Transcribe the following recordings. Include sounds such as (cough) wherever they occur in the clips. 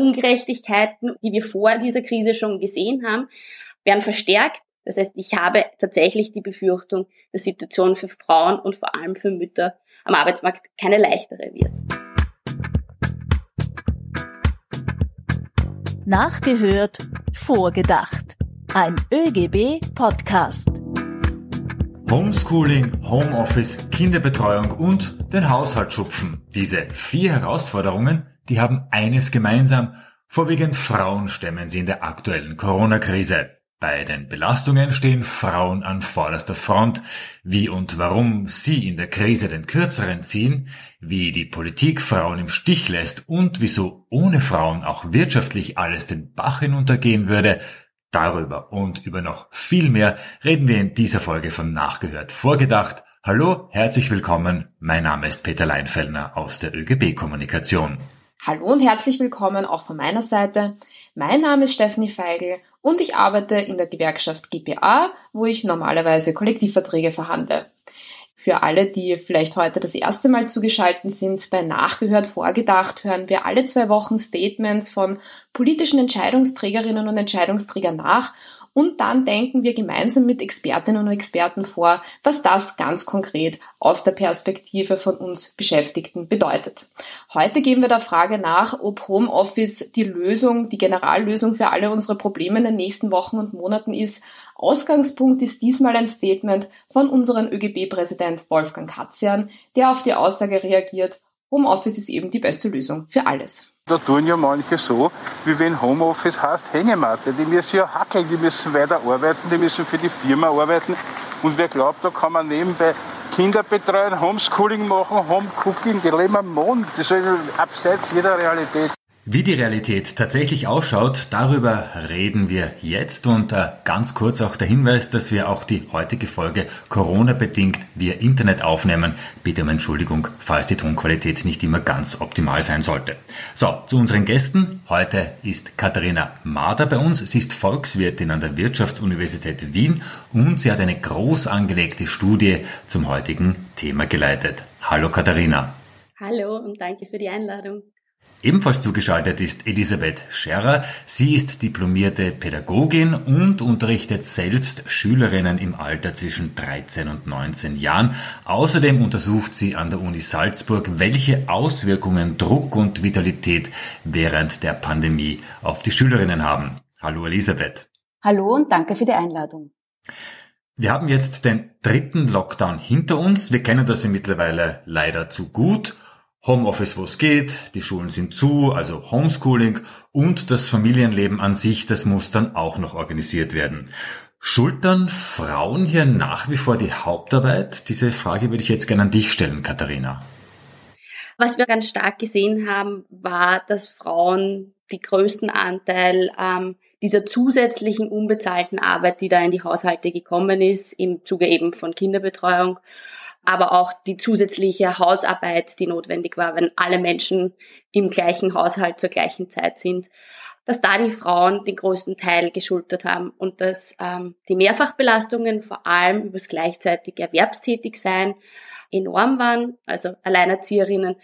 Ungerechtigkeiten, die wir vor dieser Krise schon gesehen haben, werden verstärkt. Das heißt, ich habe tatsächlich die Befürchtung, dass die Situation für Frauen und vor allem für Mütter am Arbeitsmarkt keine leichtere wird. Nachgehört, vorgedacht. Ein ÖGB-Podcast. Homeschooling, Homeoffice, Kinderbetreuung und den Haushalt schupfen. Diese vier Herausforderungen, die haben eines gemeinsam. Vorwiegend Frauen stemmen sie in der aktuellen Corona-Krise. Bei den Belastungen stehen Frauen an vorderster Front. Wie und warum sie in der Krise den Kürzeren ziehen, wie die Politik Frauen im Stich lässt und wieso ohne Frauen auch wirtschaftlich alles den Bach hinuntergehen würde, Darüber und über noch viel mehr reden wir in dieser Folge von Nachgehört Vorgedacht. Hallo, herzlich willkommen. Mein Name ist Peter Leinfellner aus der ÖGB Kommunikation. Hallo und herzlich willkommen auch von meiner Seite. Mein Name ist Stephanie Feigl und ich arbeite in der Gewerkschaft GPA, wo ich normalerweise Kollektivverträge verhandle. Für alle, die vielleicht heute das erste Mal zugeschaltet sind, bei Nachgehört vorgedacht, hören wir alle zwei Wochen Statements von politischen Entscheidungsträgerinnen und Entscheidungsträgern nach und dann denken wir gemeinsam mit Expertinnen und Experten vor, was das ganz konkret aus der Perspektive von uns Beschäftigten bedeutet. Heute gehen wir der Frage nach, ob Homeoffice die Lösung, die Generallösung für alle unsere Probleme in den nächsten Wochen und Monaten ist. Ausgangspunkt ist diesmal ein Statement von unserem ÖGB-Präsident Wolfgang Katzian, der auf die Aussage reagiert, Homeoffice ist eben die beste Lösung für alles. Da tun ja manche so, wie wenn Homeoffice heißt Hängematte. Die müssen ja hackeln, die müssen weiter arbeiten, die müssen für die Firma arbeiten. Und wer glaubt, da kann man nebenbei Kinder betreuen, Homeschooling machen, Homecooking, die leben am Mond. Das ist abseits jeder Realität. Wie die Realität tatsächlich ausschaut, darüber reden wir jetzt und äh, ganz kurz auch der Hinweis, dass wir auch die heutige Folge Corona-bedingt via Internet aufnehmen. Bitte um Entschuldigung, falls die Tonqualität nicht immer ganz optimal sein sollte. So, zu unseren Gästen. Heute ist Katharina Mader bei uns. Sie ist Volkswirtin an der Wirtschaftsuniversität Wien und sie hat eine groß angelegte Studie zum heutigen Thema geleitet. Hallo Katharina. Hallo und danke für die Einladung. Ebenfalls zugeschaltet ist Elisabeth Scherrer. Sie ist diplomierte Pädagogin und unterrichtet selbst Schülerinnen im Alter zwischen 13 und 19 Jahren. Außerdem untersucht sie an der Uni Salzburg, welche Auswirkungen Druck und Vitalität während der Pandemie auf die Schülerinnen haben. Hallo Elisabeth. Hallo und danke für die Einladung. Wir haben jetzt den dritten Lockdown hinter uns. Wir kennen das ja mittlerweile leider zu gut. Homeoffice, wo es geht, die Schulen sind zu, also Homeschooling und das Familienleben an sich, das muss dann auch noch organisiert werden. Schultern Frauen hier nach wie vor die Hauptarbeit? Diese Frage würde ich jetzt gerne an dich stellen, Katharina. Was wir ganz stark gesehen haben, war, dass Frauen die größten Anteil ähm, dieser zusätzlichen unbezahlten Arbeit, die da in die Haushalte gekommen ist, im Zuge eben von Kinderbetreuung, aber auch die zusätzliche Hausarbeit, die notwendig war, wenn alle Menschen im gleichen Haushalt zur gleichen Zeit sind, dass da die Frauen den größten Teil geschultert haben und dass ähm, die Mehrfachbelastungen vor allem übers gleichzeitige Erwerbstätigsein enorm waren. Also Alleinerzieherinnen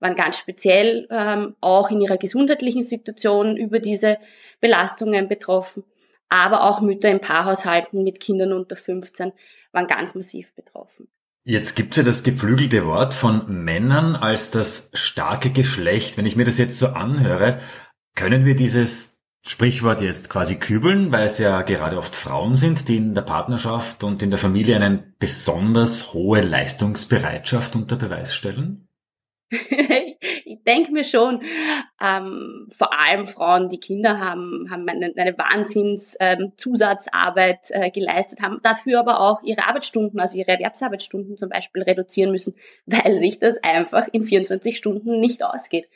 waren ganz speziell ähm, auch in ihrer gesundheitlichen Situation über diese Belastungen betroffen. Aber auch Mütter in Paarhaushalten mit Kindern unter 15 waren ganz massiv betroffen. Jetzt gibt's ja das geflügelte Wort von Männern als das starke Geschlecht. Wenn ich mir das jetzt so anhöre, können wir dieses Sprichwort jetzt quasi kübeln, weil es ja gerade oft Frauen sind, die in der Partnerschaft und in der Familie eine besonders hohe Leistungsbereitschaft unter Beweis stellen? (laughs) denke mir schon, ähm, vor allem Frauen, die Kinder haben, haben eine, eine Wahnsinns ähm, äh, geleistet, haben dafür aber auch ihre Arbeitsstunden, also ihre Erwerbsarbeitsstunden zum Beispiel reduzieren müssen, (laughs) weil sich das einfach in 24 Stunden nicht ausgeht.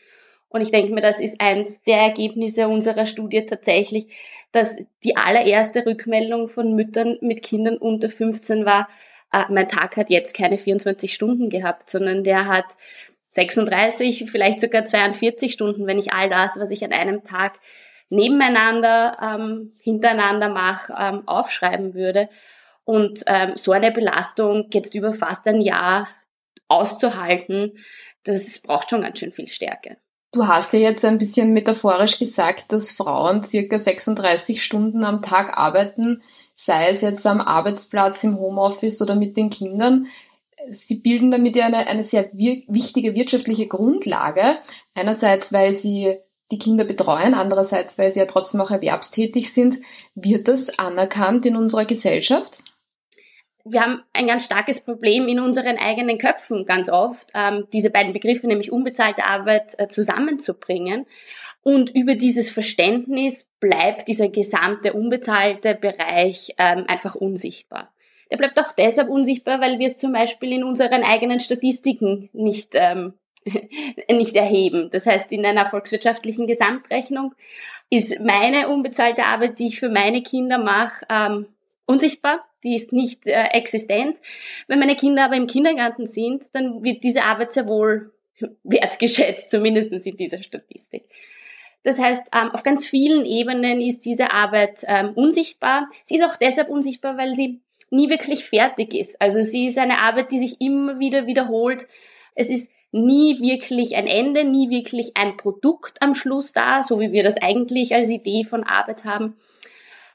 Und ich denke mir, das ist eins der Ergebnisse unserer Studie tatsächlich, dass die allererste Rückmeldung von Müttern mit Kindern unter 15 war, äh, mein Tag hat jetzt keine 24 Stunden gehabt, sondern der hat 36, vielleicht sogar 42 Stunden, wenn ich all das, was ich an einem Tag nebeneinander, ähm, hintereinander mache, ähm, aufschreiben würde. Und ähm, so eine Belastung jetzt über fast ein Jahr auszuhalten, das braucht schon ganz schön viel Stärke. Du hast ja jetzt ein bisschen metaphorisch gesagt, dass Frauen circa 36 Stunden am Tag arbeiten, sei es jetzt am Arbeitsplatz, im Homeoffice oder mit den Kindern. Sie bilden damit ja eine, eine sehr wir wichtige wirtschaftliche Grundlage. Einerseits, weil sie die Kinder betreuen, andererseits, weil sie ja trotzdem auch erwerbstätig sind. Wird das anerkannt in unserer Gesellschaft? wir haben ein ganz starkes Problem in unseren eigenen Köpfen ganz oft, ähm, diese beiden Begriffe, nämlich unbezahlte Arbeit, äh, zusammenzubringen. Und über dieses Verständnis bleibt dieser gesamte unbezahlte Bereich ähm, einfach unsichtbar. Der bleibt auch deshalb unsichtbar, weil wir es zum Beispiel in unseren eigenen Statistiken nicht, ähm, (laughs) nicht erheben. Das heißt, in einer volkswirtschaftlichen Gesamtrechnung ist meine unbezahlte Arbeit, die ich für meine Kinder mache, ähm, unsichtbar, die ist nicht äh, existent. Wenn meine Kinder aber im Kindergarten sind, dann wird diese Arbeit sehr wohl (laughs) wertgeschätzt, zumindest in dieser Statistik. Das heißt, ähm, auf ganz vielen Ebenen ist diese Arbeit ähm, unsichtbar. Sie ist auch deshalb unsichtbar, weil sie nie wirklich fertig ist. Also sie ist eine Arbeit, die sich immer wieder wiederholt. Es ist nie wirklich ein Ende, nie wirklich ein Produkt am Schluss da, so wie wir das eigentlich als Idee von Arbeit haben.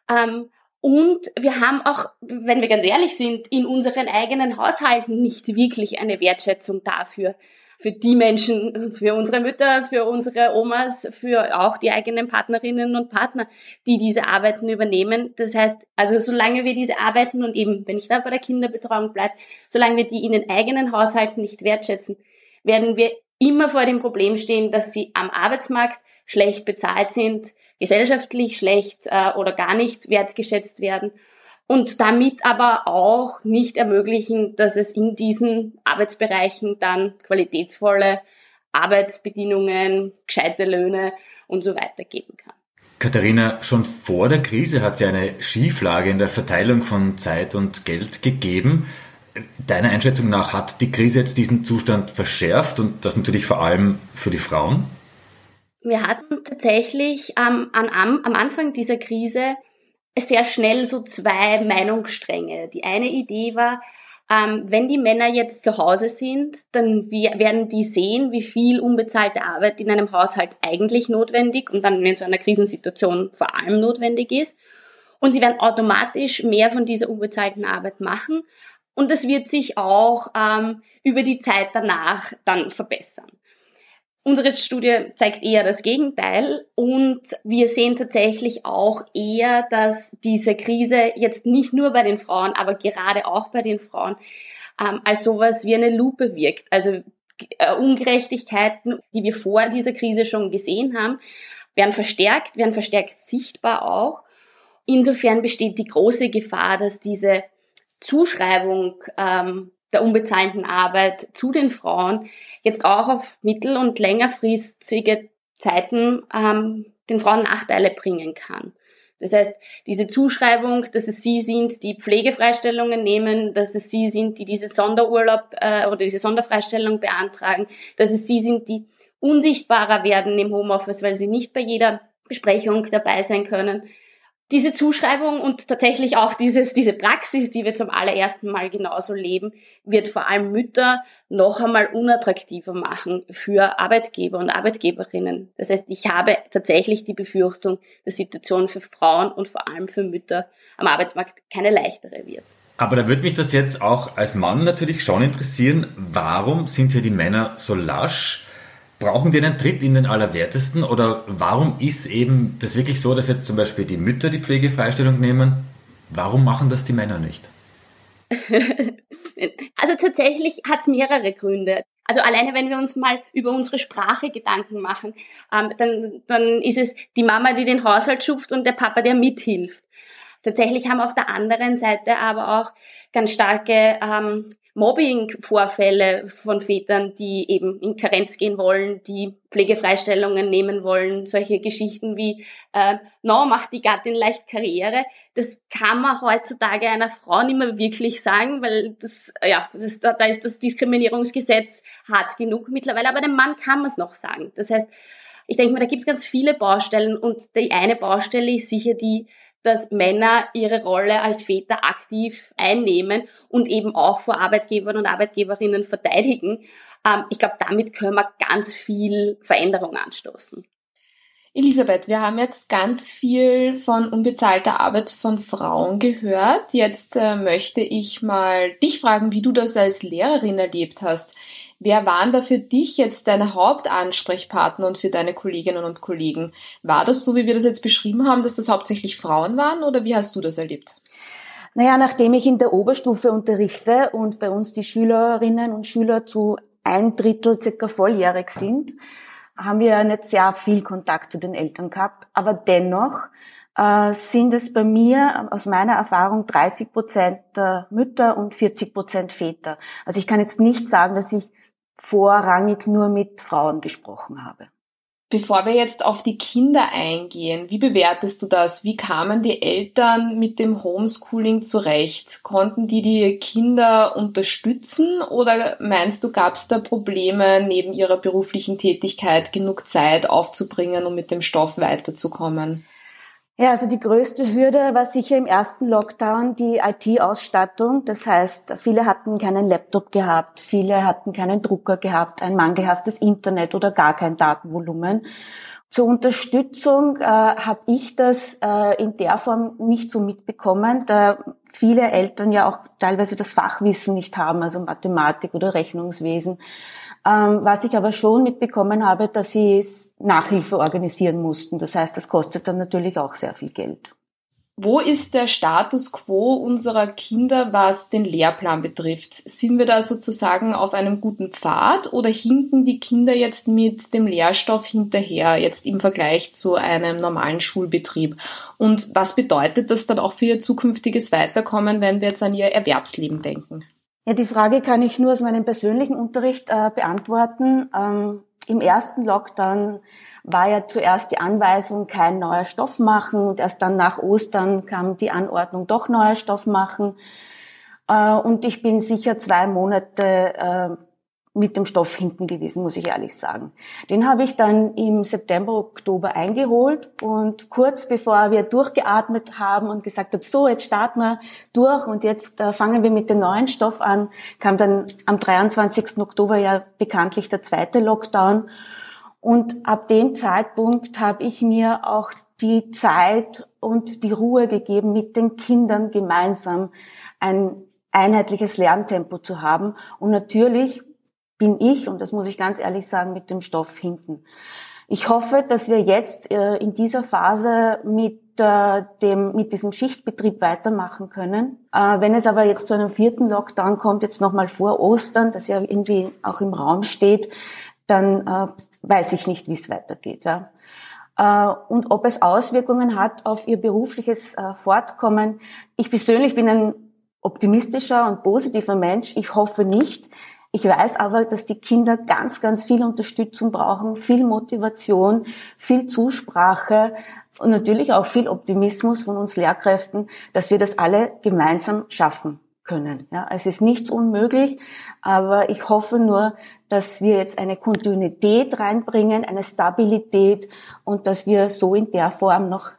Ähm, und wir haben auch, wenn wir ganz ehrlich sind, in unseren eigenen Haushalten nicht wirklich eine Wertschätzung dafür. Für die Menschen, für unsere Mütter, für unsere Omas, für auch die eigenen Partnerinnen und Partner, die diese Arbeiten übernehmen. Das heißt, also solange wir diese Arbeiten und eben, wenn ich da bei der Kinderbetreuung bleibe, solange wir die in den eigenen Haushalten nicht wertschätzen, werden wir immer vor dem Problem stehen, dass sie am Arbeitsmarkt schlecht bezahlt sind, gesellschaftlich schlecht äh, oder gar nicht wertgeschätzt werden und damit aber auch nicht ermöglichen, dass es in diesen Arbeitsbereichen dann qualitätsvolle Arbeitsbedingungen, gescheite Löhne und so weiter geben kann. Katharina, schon vor der Krise hat es ja eine Schieflage in der Verteilung von Zeit und Geld gegeben. Deiner Einschätzung nach hat die Krise jetzt diesen Zustand verschärft und das natürlich vor allem für die Frauen? Wir hatten tatsächlich ähm, an, am Anfang dieser Krise sehr schnell so zwei Meinungsstränge. Die eine Idee war, ähm, wenn die Männer jetzt zu Hause sind, dann werden die sehen, wie viel unbezahlte Arbeit in einem Haushalt eigentlich notwendig und dann in so einer Krisensituation vor allem notwendig ist. Und sie werden automatisch mehr von dieser unbezahlten Arbeit machen und es wird sich auch ähm, über die Zeit danach dann verbessern. Unsere Studie zeigt eher das Gegenteil und wir sehen tatsächlich auch eher, dass diese Krise jetzt nicht nur bei den Frauen, aber gerade auch bei den Frauen ähm, als sowas wie eine Lupe wirkt. Also äh, Ungerechtigkeiten, die wir vor dieser Krise schon gesehen haben, werden verstärkt, werden verstärkt sichtbar auch. Insofern besteht die große Gefahr, dass diese Zuschreibung ähm, der unbezahlten Arbeit zu den Frauen jetzt auch auf mittel- und längerfristige Zeiten ähm, den Frauen Nachteile bringen kann. Das heißt, diese Zuschreibung, dass es sie sind, die Pflegefreistellungen nehmen, dass es sie sind, die diese Sonderurlaub äh, oder diese Sonderfreistellung beantragen, dass es sie sind, die unsichtbarer werden im Homeoffice, weil sie nicht bei jeder Besprechung dabei sein können, diese Zuschreibung und tatsächlich auch dieses, diese Praxis, die wir zum allerersten Mal genauso leben, wird vor allem Mütter noch einmal unattraktiver machen für Arbeitgeber und Arbeitgeberinnen. Das heißt, ich habe tatsächlich die Befürchtung, dass die Situation für Frauen und vor allem für Mütter am Arbeitsmarkt keine leichtere wird. Aber da würde mich das jetzt auch als Mann natürlich schon interessieren, warum sind hier die Männer so lasch? Brauchen die einen Tritt in den Allerwertesten oder warum ist eben das wirklich so, dass jetzt zum Beispiel die Mütter die Pflegefreistellung nehmen? Warum machen das die Männer nicht? (laughs) also tatsächlich hat es mehrere Gründe. Also alleine, wenn wir uns mal über unsere Sprache Gedanken machen, ähm, dann, dann ist es die Mama, die den Haushalt schupft und der Papa, der mithilft. Tatsächlich haben auf der anderen Seite aber auch ganz starke ähm, Mobbing-Vorfälle von Vätern, die eben in Karenz gehen wollen, die Pflegefreistellungen nehmen wollen, solche Geschichten wie, äh, no, macht die Gattin leicht Karriere. Das kann man heutzutage einer Frau nicht mehr wirklich sagen, weil das, ja, das, da, da ist das Diskriminierungsgesetz hart genug mittlerweile, aber dem Mann kann man es noch sagen. Das heißt, ich denke mal, da gibt es ganz viele Baustellen und die eine Baustelle ist sicher die, dass Männer ihre Rolle als Väter aktiv einnehmen und eben auch vor Arbeitgebern und Arbeitgeberinnen verteidigen. Ähm, ich glaube, damit können wir ganz viel Veränderung anstoßen. Elisabeth, wir haben jetzt ganz viel von unbezahlter Arbeit von Frauen gehört. Jetzt äh, möchte ich mal dich fragen, wie du das als Lehrerin erlebt hast. Wer waren da für dich jetzt deine Hauptansprechpartner und für deine Kolleginnen und Kollegen? War das so, wie wir das jetzt beschrieben haben, dass das hauptsächlich Frauen waren oder wie hast du das erlebt? Naja, nachdem ich in der Oberstufe unterrichte und bei uns die Schülerinnen und Schüler zu ein Drittel circa volljährig sind, haben wir nicht sehr viel Kontakt zu den Eltern gehabt. Aber dennoch äh, sind es bei mir aus meiner Erfahrung 30 Prozent Mütter und 40 Prozent Väter. Also ich kann jetzt nicht sagen, dass ich vorrangig nur mit Frauen gesprochen habe. Bevor wir jetzt auf die Kinder eingehen, wie bewertest du das? Wie kamen die Eltern mit dem Homeschooling zurecht? Konnten die die Kinder unterstützen oder meinst du, gab es da Probleme, neben ihrer beruflichen Tätigkeit genug Zeit aufzubringen, um mit dem Stoff weiterzukommen? Ja, also die größte Hürde war sicher im ersten Lockdown die IT-Ausstattung. Das heißt, viele hatten keinen Laptop gehabt, viele hatten keinen Drucker gehabt, ein mangelhaftes Internet oder gar kein Datenvolumen. Zur Unterstützung äh, habe ich das äh, in der Form nicht so mitbekommen, da viele Eltern ja auch teilweise das Fachwissen nicht haben, also Mathematik oder Rechnungswesen. Ähm, was ich aber schon mitbekommen habe, dass sie Nachhilfe organisieren mussten. Das heißt, das kostet dann natürlich auch sehr viel Geld. Wo ist der Status quo unserer Kinder, was den Lehrplan betrifft? Sind wir da sozusagen auf einem guten Pfad oder hinken die Kinder jetzt mit dem Lehrstoff hinterher, jetzt im Vergleich zu einem normalen Schulbetrieb? Und was bedeutet das dann auch für ihr zukünftiges Weiterkommen, wenn wir jetzt an ihr Erwerbsleben denken? Ja, die Frage kann ich nur aus meinem persönlichen Unterricht äh, beantworten. Ähm, Im ersten Lockdown war ja zuerst die Anweisung, kein neuer Stoff machen und erst dann nach Ostern kam die Anordnung, doch neuer Stoff machen. Äh, und ich bin sicher zwei Monate äh, mit dem Stoff hinten gewesen, muss ich ehrlich sagen. Den habe ich dann im September, Oktober eingeholt und kurz bevor wir durchgeatmet haben und gesagt haben, so, jetzt starten wir durch und jetzt äh, fangen wir mit dem neuen Stoff an, kam dann am 23. Oktober ja bekanntlich der zweite Lockdown. Und ab dem Zeitpunkt habe ich mir auch die Zeit und die Ruhe gegeben, mit den Kindern gemeinsam ein einheitliches Lerntempo zu haben. Und natürlich bin ich, und das muss ich ganz ehrlich sagen, mit dem Stoff hinten. Ich hoffe, dass wir jetzt äh, in dieser Phase mit äh, dem, mit diesem Schichtbetrieb weitermachen können. Äh, wenn es aber jetzt zu einem vierten Lockdown kommt, jetzt nochmal vor Ostern, das ja irgendwie auch im Raum steht, dann weiß ich nicht, wie es weitergeht. Und ob es Auswirkungen hat auf ihr berufliches Fortkommen. Ich persönlich bin ein optimistischer und positiver Mensch. Ich hoffe nicht. Ich weiß aber, dass die Kinder ganz, ganz viel Unterstützung brauchen, viel Motivation, viel Zusprache und natürlich auch viel Optimismus von uns Lehrkräften, dass wir das alle gemeinsam schaffen können. Ja, es ist nichts unmöglich, aber ich hoffe nur, dass wir jetzt eine Kontinuität reinbringen, eine Stabilität und dass wir so in der Form noch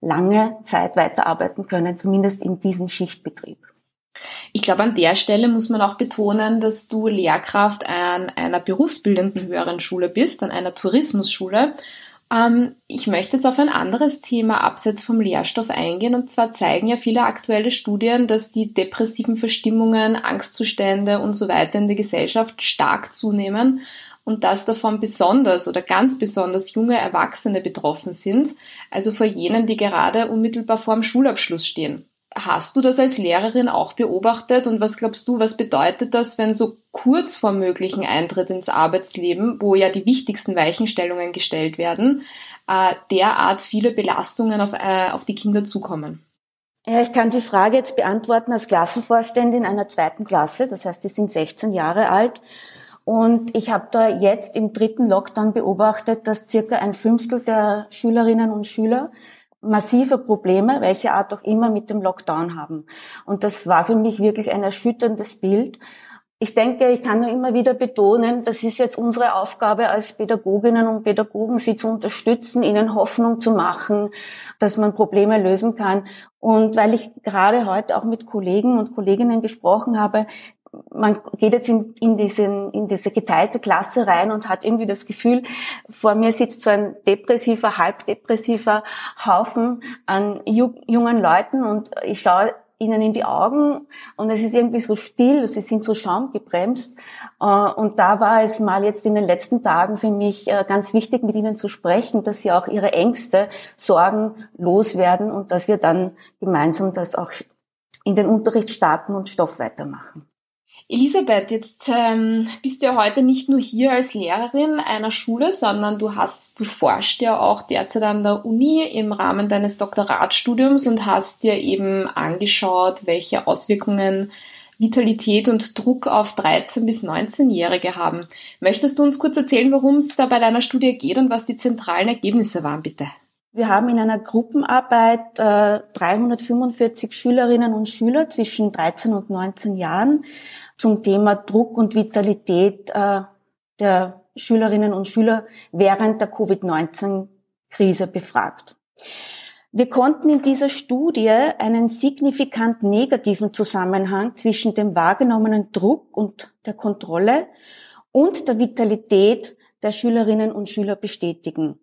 lange Zeit weiterarbeiten können, zumindest in diesem Schichtbetrieb. Ich glaube, an der Stelle muss man auch betonen, dass du Lehrkraft an einer berufsbildenden höheren Schule bist, an einer Tourismusschule. Ähm, ich möchte jetzt auf ein anderes Thema abseits vom Lehrstoff eingehen. Und zwar zeigen ja viele aktuelle Studien, dass die depressiven Verstimmungen, Angstzustände und so weiter in der Gesellschaft stark zunehmen und dass davon besonders oder ganz besonders junge Erwachsene betroffen sind, also vor jenen, die gerade unmittelbar vor dem Schulabschluss stehen. Hast du das als Lehrerin auch beobachtet und was glaubst du, was bedeutet das, wenn so kurz vor möglichen Eintritt ins Arbeitsleben, wo ja die wichtigsten Weichenstellungen gestellt werden, äh, derart viele Belastungen auf, äh, auf die Kinder zukommen? Ja, ich kann die Frage jetzt beantworten als Klassenvorständin einer zweiten Klasse, das heißt, die sind 16 Jahre alt. Und ich habe da jetzt im dritten Lockdown beobachtet, dass circa ein Fünftel der Schülerinnen und Schüler massive Probleme, welche Art auch immer, mit dem Lockdown haben. Und das war für mich wirklich ein erschütterndes Bild. ich denke, ich kann nur immer wieder betonen, das ist jetzt unsere Aufgabe als Pädagoginnen und Pädagogen, sie zu unterstützen, ihnen Hoffnung zu machen, dass man Probleme lösen kann. Und weil ich gerade heute auch mit Kollegen und Kolleginnen gesprochen habe, man geht jetzt in, in, diesen, in diese geteilte Klasse rein und hat irgendwie das Gefühl, vor mir sitzt so ein depressiver, halbdepressiver Haufen an jungen Leuten und ich schaue ihnen in die Augen und es ist irgendwie so still, sie sind so schaumgebremst. Äh, und da war es mal jetzt in den letzten Tagen für mich äh, ganz wichtig, mit ihnen zu sprechen, dass sie auch ihre Ängste, Sorgen loswerden und dass wir dann gemeinsam das auch in den Unterricht starten und Stoff weitermachen. Elisabeth, jetzt ähm, bist du ja heute nicht nur hier als Lehrerin einer Schule, sondern du hast, du forschst ja auch derzeit an der Uni im Rahmen deines Doktoratstudiums und hast dir eben angeschaut, welche Auswirkungen Vitalität und Druck auf 13 bis 19-Jährige haben. Möchtest du uns kurz erzählen, worum es da bei deiner Studie geht und was die zentralen Ergebnisse waren, bitte? Wir haben in einer Gruppenarbeit äh, 345 Schülerinnen und Schüler zwischen 13 und 19 Jahren zum Thema Druck und Vitalität äh, der Schülerinnen und Schüler während der Covid-19-Krise befragt. Wir konnten in dieser Studie einen signifikant negativen Zusammenhang zwischen dem wahrgenommenen Druck und der Kontrolle und der Vitalität der Schülerinnen und Schüler bestätigen.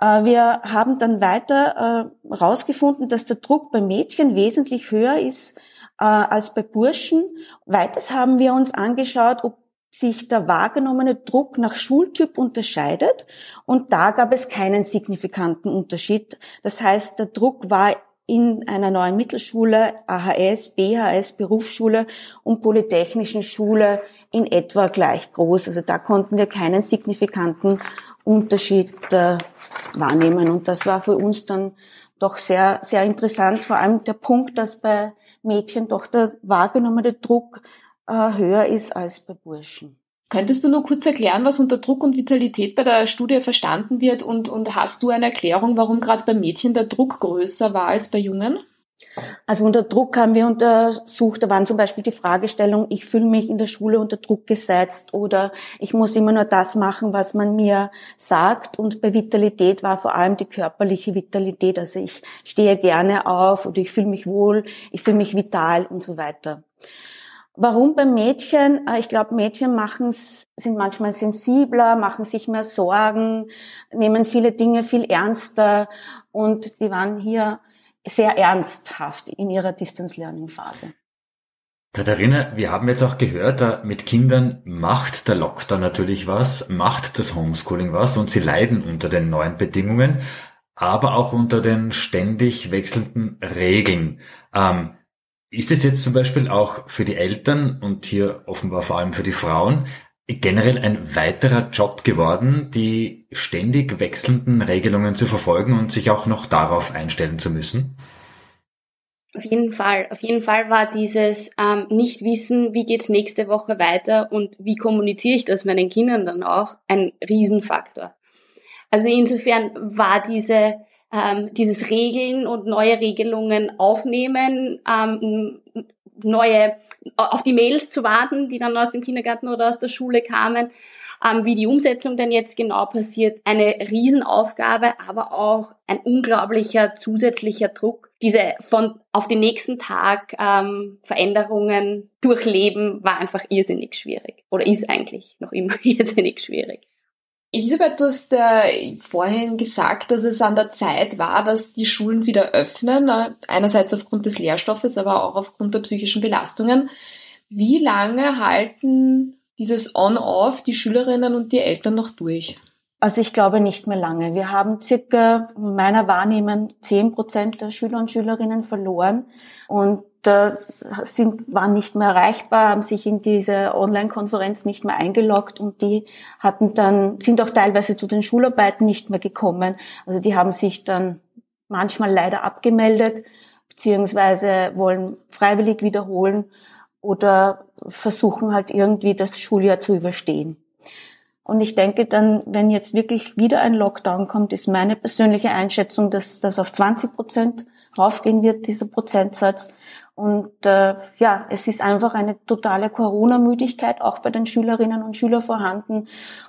Äh, wir haben dann weiter herausgefunden, äh, dass der Druck bei Mädchen wesentlich höher ist äh, als bei Burschen. Weiters haben wir uns angeschaut, ob sich der wahrgenommene Druck nach Schultyp unterscheidet. Und da gab es keinen signifikanten Unterschied. Das heißt, der Druck war in einer neuen Mittelschule, AHS, BHS, Berufsschule und Polytechnischen Schule in etwa gleich groß. Also da konnten wir keinen signifikanten Unterschied äh, wahrnehmen. Und das war für uns dann doch sehr, sehr interessant. Vor allem der Punkt, dass bei Mädchen doch der wahrgenommene Druck äh, höher ist als bei Burschen. Könntest du nur kurz erklären, was unter Druck und Vitalität bei der Studie verstanden wird und, und hast du eine Erklärung, warum gerade bei Mädchen der Druck größer war als bei Jungen? Also unter Druck haben wir untersucht, da waren zum Beispiel die Fragestellung, ich fühle mich in der Schule unter Druck gesetzt oder ich muss immer nur das machen, was man mir sagt. Und bei Vitalität war vor allem die körperliche Vitalität, also ich stehe gerne auf oder ich fühle mich wohl, ich fühle mich vital und so weiter. Warum bei Mädchen? Äh, ich glaube, Mädchen machen, sind manchmal sensibler, machen sich mehr Sorgen, nehmen viele Dinge viel ernster und die waren hier sehr ernsthaft in ihrer Distance Learning Phase. Katharina, wir haben jetzt auch gehört, mit Kindern macht der Lockdown natürlich was, macht das Homeschooling was und sie leiden unter den neuen Bedingungen, aber auch unter den ständig wechselnden Regeln. Ähm, ist es jetzt zum Beispiel auch für die Eltern und hier offenbar vor allem für die Frauen generell ein weiterer Job geworden, die ständig wechselnden Regelungen zu verfolgen und sich auch noch darauf einstellen zu müssen? Auf jeden Fall. Auf jeden Fall war dieses ähm, nicht wissen, wie geht's nächste Woche weiter und wie kommuniziere ich das meinen Kindern dann auch, ein Riesenfaktor. Also insofern war diese ähm, dieses Regeln und neue Regelungen aufnehmen, ähm, neue auf die Mails zu warten, die dann aus dem Kindergarten oder aus der Schule kamen, ähm, wie die Umsetzung denn jetzt genau passiert. Eine Riesenaufgabe, aber auch ein unglaublicher zusätzlicher Druck. Diese von auf den nächsten Tag ähm, Veränderungen durchleben war einfach irrsinnig schwierig oder ist eigentlich noch immer (laughs) irrsinnig schwierig. Elisabeth, du hast äh, vorhin gesagt, dass es an der Zeit war, dass die Schulen wieder öffnen. Äh, einerseits aufgrund des Lehrstoffes, aber auch aufgrund der psychischen Belastungen. Wie lange halten dieses On-Off die Schülerinnen und die Eltern noch durch? Also ich glaube nicht mehr lange. Wir haben circa meiner Wahrnehmung zehn Prozent der Schüler und Schülerinnen verloren und äh, sind, waren nicht mehr erreichbar, haben sich in diese Online-Konferenz nicht mehr eingeloggt und die hatten dann, sind auch teilweise zu den Schularbeiten nicht mehr gekommen. Also die haben sich dann manchmal leider abgemeldet, beziehungsweise wollen freiwillig wiederholen oder versuchen halt irgendwie das Schuljahr zu überstehen. Und ich denke dann, wenn jetzt wirklich wieder ein Lockdown kommt, ist meine persönliche Einschätzung, dass das auf 20 Prozent raufgehen wird, dieser Prozentsatz. Und äh, ja, es ist einfach eine totale Corona-Müdigkeit auch bei den Schülerinnen und Schülern vorhanden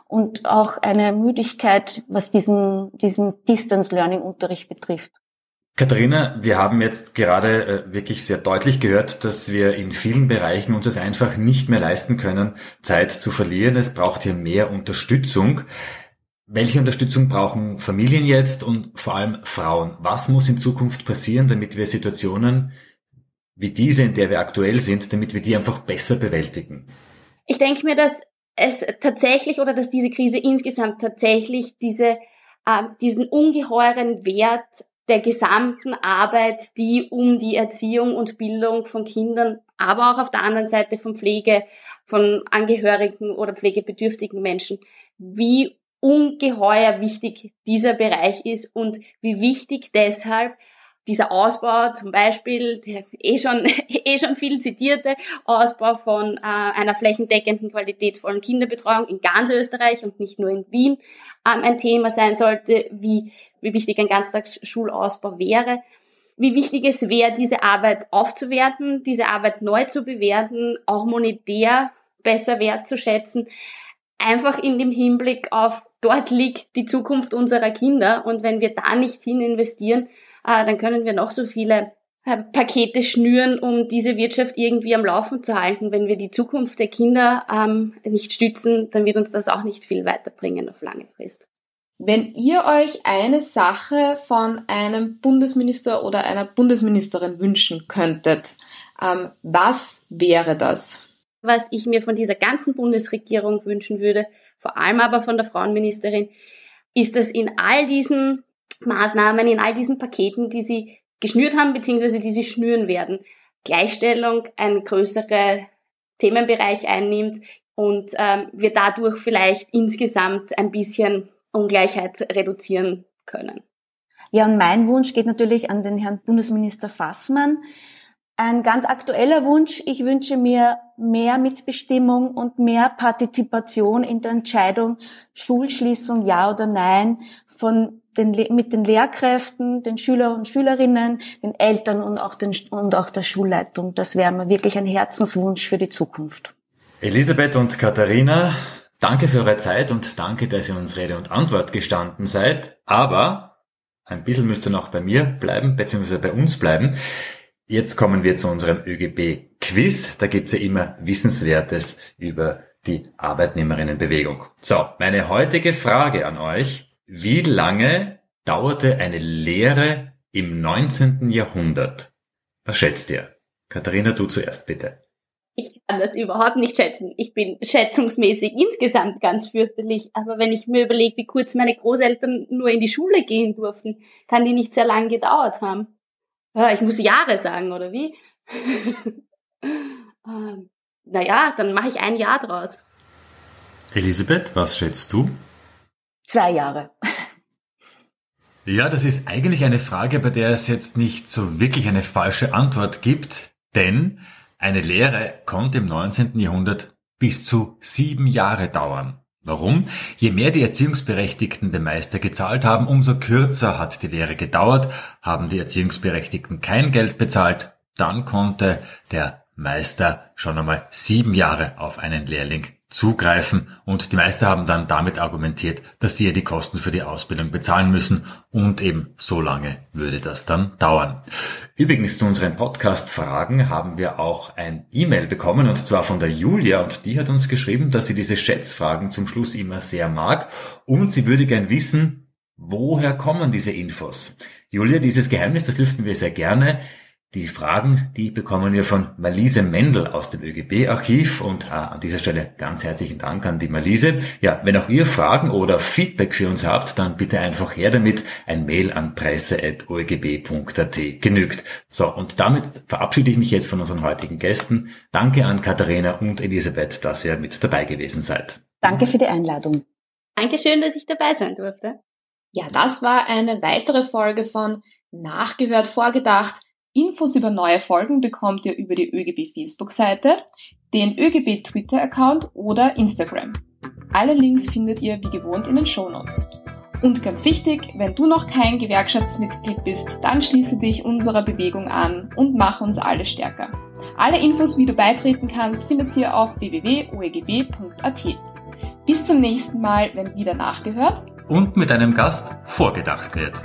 und auch eine Müdigkeit, was diesen, diesen Distance-Learning-Unterricht betrifft. Katharina, wir haben jetzt gerade äh, wirklich sehr deutlich gehört, dass wir in vielen Bereichen uns es einfach nicht mehr leisten können, Zeit zu verlieren. Es braucht hier mehr Unterstützung. Welche Unterstützung brauchen Familien jetzt und vor allem Frauen? Was muss in Zukunft passieren, damit wir Situationen wie diese, in der wir aktuell sind, damit wir die einfach besser bewältigen? Ich denke mir, dass es tatsächlich oder dass diese Krise insgesamt tatsächlich diese, äh, diesen ungeheuren Wert der gesamten Arbeit, die um die Erziehung und Bildung von Kindern, aber auch auf der anderen Seite von Pflege, von Angehörigen oder pflegebedürftigen Menschen, wie ungeheuer wichtig dieser Bereich ist und wie wichtig deshalb dieser Ausbau zum Beispiel, der eh schon, (laughs) eh schon viel zitierte Ausbau von äh, einer flächendeckenden qualitätsvollen Kinderbetreuung in ganz Österreich und nicht nur in Wien ähm, ein Thema sein sollte, wie, wie wichtig ein Ganztagsschulausbau wäre, wie wichtig es wäre, diese Arbeit aufzuwerten, diese Arbeit neu zu bewerten, auch monetär besser wertzuschätzen, einfach in dem Hinblick auf, dort liegt die Zukunft unserer Kinder. Und wenn wir da nicht hin investieren, dann können wir noch so viele äh, Pakete schnüren, um diese Wirtschaft irgendwie am Laufen zu halten. Wenn wir die Zukunft der Kinder ähm, nicht stützen, dann wird uns das auch nicht viel weiterbringen auf lange Frist. Wenn ihr euch eine Sache von einem Bundesminister oder einer Bundesministerin wünschen könntet, ähm, was wäre das? Was ich mir von dieser ganzen Bundesregierung wünschen würde, vor allem aber von der Frauenministerin, ist, dass in all diesen Maßnahmen, in all diesen Paketen, die sie geschnürt haben, beziehungsweise die sie schnüren werden, Gleichstellung ein größerer Themenbereich einnimmt und ähm, wir dadurch vielleicht insgesamt ein bisschen Ungleichheit reduzieren können. Ja, und mein Wunsch geht natürlich an den Herrn Bundesminister Fassmann. Ein ganz aktueller Wunsch, ich wünsche mir mehr Mitbestimmung und mehr Partizipation in der Entscheidung Schulschließung ja oder nein von den, mit den Lehrkräften, den Schüler und Schülerinnen, den Eltern und auch, den, und auch der Schulleitung. Das wäre mir wirklich ein Herzenswunsch für die Zukunft. Elisabeth und Katharina, danke für eure Zeit und danke, dass ihr uns Rede und Antwort gestanden seid. Aber ein bisschen müsst ihr noch bei mir bleiben, beziehungsweise bei uns bleiben. Jetzt kommen wir zu unserem ÖGB-Quiz. Da gibt's ja immer Wissenswertes über die Arbeitnehmerinnenbewegung. So, meine heutige Frage an euch. Wie lange dauerte eine Lehre im 19. Jahrhundert? Was schätzt ihr? Katharina, du zuerst bitte. Ich kann das überhaupt nicht schätzen. Ich bin schätzungsmäßig insgesamt ganz fürchterlich. Aber wenn ich mir überlege, wie kurz meine Großeltern nur in die Schule gehen durften, kann die nicht sehr lang gedauert haben. Ich muss Jahre sagen, oder wie? (laughs) ähm, naja, dann mache ich ein Jahr draus. Elisabeth, was schätzt du? Zwei Jahre. Ja, das ist eigentlich eine Frage, bei der es jetzt nicht so wirklich eine falsche Antwort gibt, denn eine Lehre konnte im 19. Jahrhundert bis zu sieben Jahre dauern. Warum? Je mehr die Erziehungsberechtigten dem Meister gezahlt haben, umso kürzer hat die Lehre gedauert. Haben die Erziehungsberechtigten kein Geld bezahlt, dann konnte der Meister schon einmal sieben Jahre auf einen Lehrling zugreifen und die Meister haben dann damit argumentiert, dass sie ja die Kosten für die Ausbildung bezahlen müssen und eben so lange würde das dann dauern. Übrigens zu unseren Podcast-Fragen haben wir auch ein E-Mail bekommen und zwar von der Julia und die hat uns geschrieben, dass sie diese Schätzfragen zum Schluss immer sehr mag und sie würde gern wissen, woher kommen diese Infos? Julia, dieses Geheimnis, das lüften wir sehr gerne. Die Fragen, die bekommen wir von Malise Mendel aus dem ÖGB-Archiv und ah, an dieser Stelle ganz herzlichen Dank an die Malise. Ja, wenn auch ihr Fragen oder Feedback für uns habt, dann bitte einfach her damit. Ein Mail an presse.oegb.at genügt. So, und damit verabschiede ich mich jetzt von unseren heutigen Gästen. Danke an Katharina und Elisabeth, dass ihr mit dabei gewesen seid. Danke für die Einladung. Dankeschön, dass ich dabei sein durfte. Ja, das war eine weitere Folge von Nachgehört, Vorgedacht Infos über neue Folgen bekommt ihr über die ÖGB Facebook-Seite, den ÖGB Twitter-Account oder Instagram. Alle Links findet ihr wie gewohnt in den Shownotes. Und ganz wichtig, wenn du noch kein Gewerkschaftsmitglied bist, dann schließe dich unserer Bewegung an und mach uns alle stärker. Alle Infos, wie du beitreten kannst, findet ihr auf www.oegb.at. Bis zum nächsten Mal, wenn wieder nachgehört und mit einem Gast vorgedacht wird.